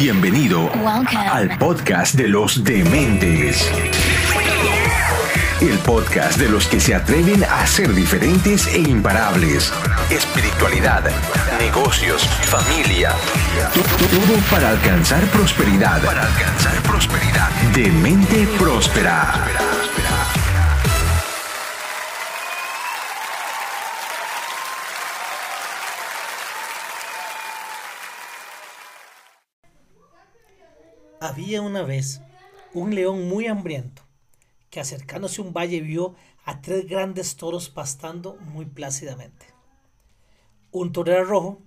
Bienvenido al podcast de los dementes. El podcast de los que se atreven a ser diferentes e imparables. Espiritualidad, negocios, familia. Todo para alcanzar prosperidad. Para alcanzar prosperidad. Demente próspera. Había una vez un león muy hambriento que acercándose a un valle vio a tres grandes toros pastando muy plácidamente. Un toro era rojo,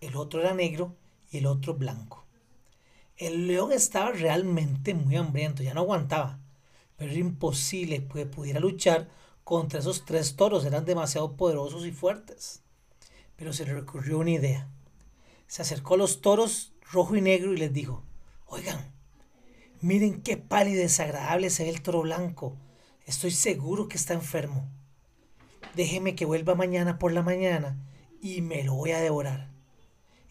el otro era negro y el otro blanco. El león estaba realmente muy hambriento, ya no aguantaba, pero era imposible que pudiera luchar contra esos tres toros, eran demasiado poderosos y fuertes. Pero se le recurrió una idea. Se acercó a los toros rojo y negro y les dijo, Oigan, miren qué pálido y desagradable se ve el toro blanco. Estoy seguro que está enfermo. Déjeme que vuelva mañana por la mañana y me lo voy a devorar.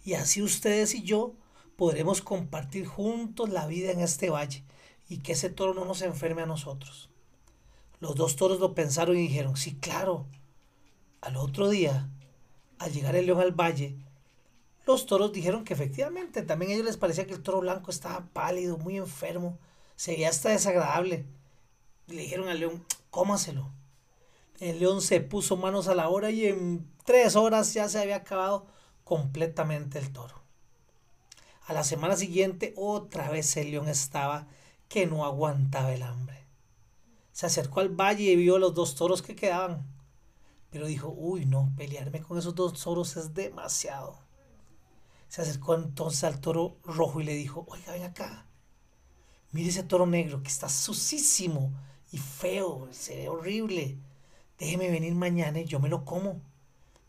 Y así ustedes y yo podremos compartir juntos la vida en este valle y que ese toro no nos enferme a nosotros. Los dos toros lo pensaron y dijeron, sí, claro. Al otro día, al llegar el león al valle, los toros dijeron que efectivamente también a ellos les parecía que el toro blanco estaba pálido, muy enfermo, se veía hasta desagradable. Le dijeron al león, cómaselo. El león se puso manos a la hora y en tres horas ya se había acabado completamente el toro. A la semana siguiente otra vez el león estaba que no aguantaba el hambre. Se acercó al valle y vio los dos toros que quedaban. Pero dijo, uy no, pelearme con esos dos toros es demasiado. Se acercó entonces al toro rojo y le dijo, oiga, ven acá. Mire ese toro negro que está sucísimo y feo, se ve horrible. Déjeme venir mañana y yo me lo como.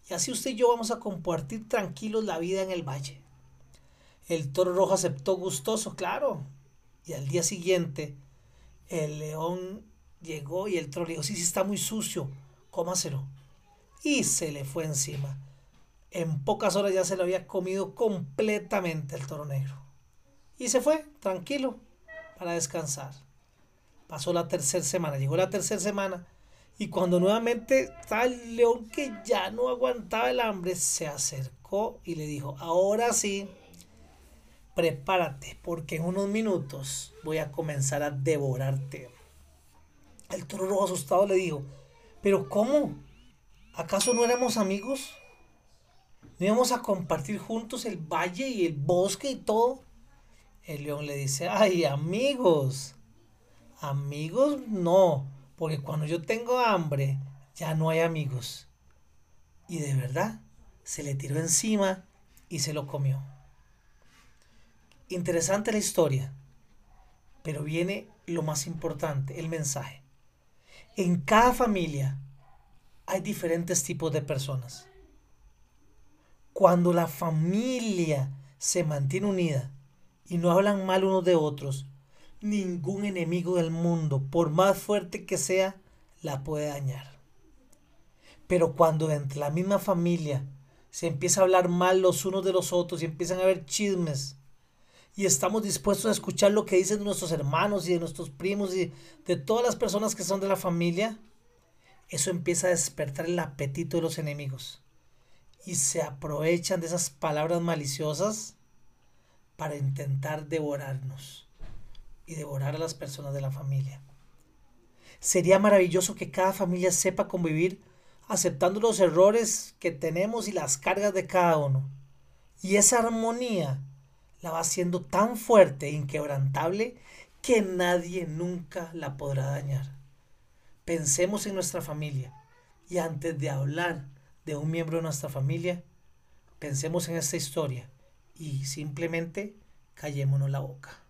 Y así usted y yo vamos a compartir tranquilos la vida en el valle. El toro rojo aceptó gustoso, claro. Y al día siguiente, el león llegó y el toro le dijo, sí, sí, está muy sucio, cómaselo. Y se le fue encima. En pocas horas ya se lo había comido completamente el toro negro. Y se fue, tranquilo, para descansar. Pasó la tercera semana, llegó la tercera semana y cuando nuevamente el león que ya no aguantaba el hambre, se acercó y le dijo, ahora sí, prepárate porque en unos minutos voy a comenzar a devorarte. El toro rojo asustado le dijo, pero ¿cómo? ¿Acaso no éramos amigos? ¿No íbamos a compartir juntos el valle y el bosque y todo? El león le dice, ay amigos, amigos no, porque cuando yo tengo hambre ya no hay amigos. Y de verdad, se le tiró encima y se lo comió. Interesante la historia, pero viene lo más importante, el mensaje. En cada familia hay diferentes tipos de personas. Cuando la familia se mantiene unida y no hablan mal unos de otros, ningún enemigo del mundo, por más fuerte que sea, la puede dañar. Pero cuando entre la misma familia se empieza a hablar mal los unos de los otros y empiezan a haber chismes, y estamos dispuestos a escuchar lo que dicen nuestros hermanos y de nuestros primos y de todas las personas que son de la familia, eso empieza a despertar el apetito de los enemigos y se aprovechan de esas palabras maliciosas para intentar devorarnos y devorar a las personas de la familia. Sería maravilloso que cada familia sepa convivir aceptando los errores que tenemos y las cargas de cada uno. Y esa armonía la va haciendo tan fuerte e inquebrantable que nadie nunca la podrá dañar. Pensemos en nuestra familia y antes de hablar de un miembro de nuestra familia, pensemos en esta historia y simplemente callémonos la boca.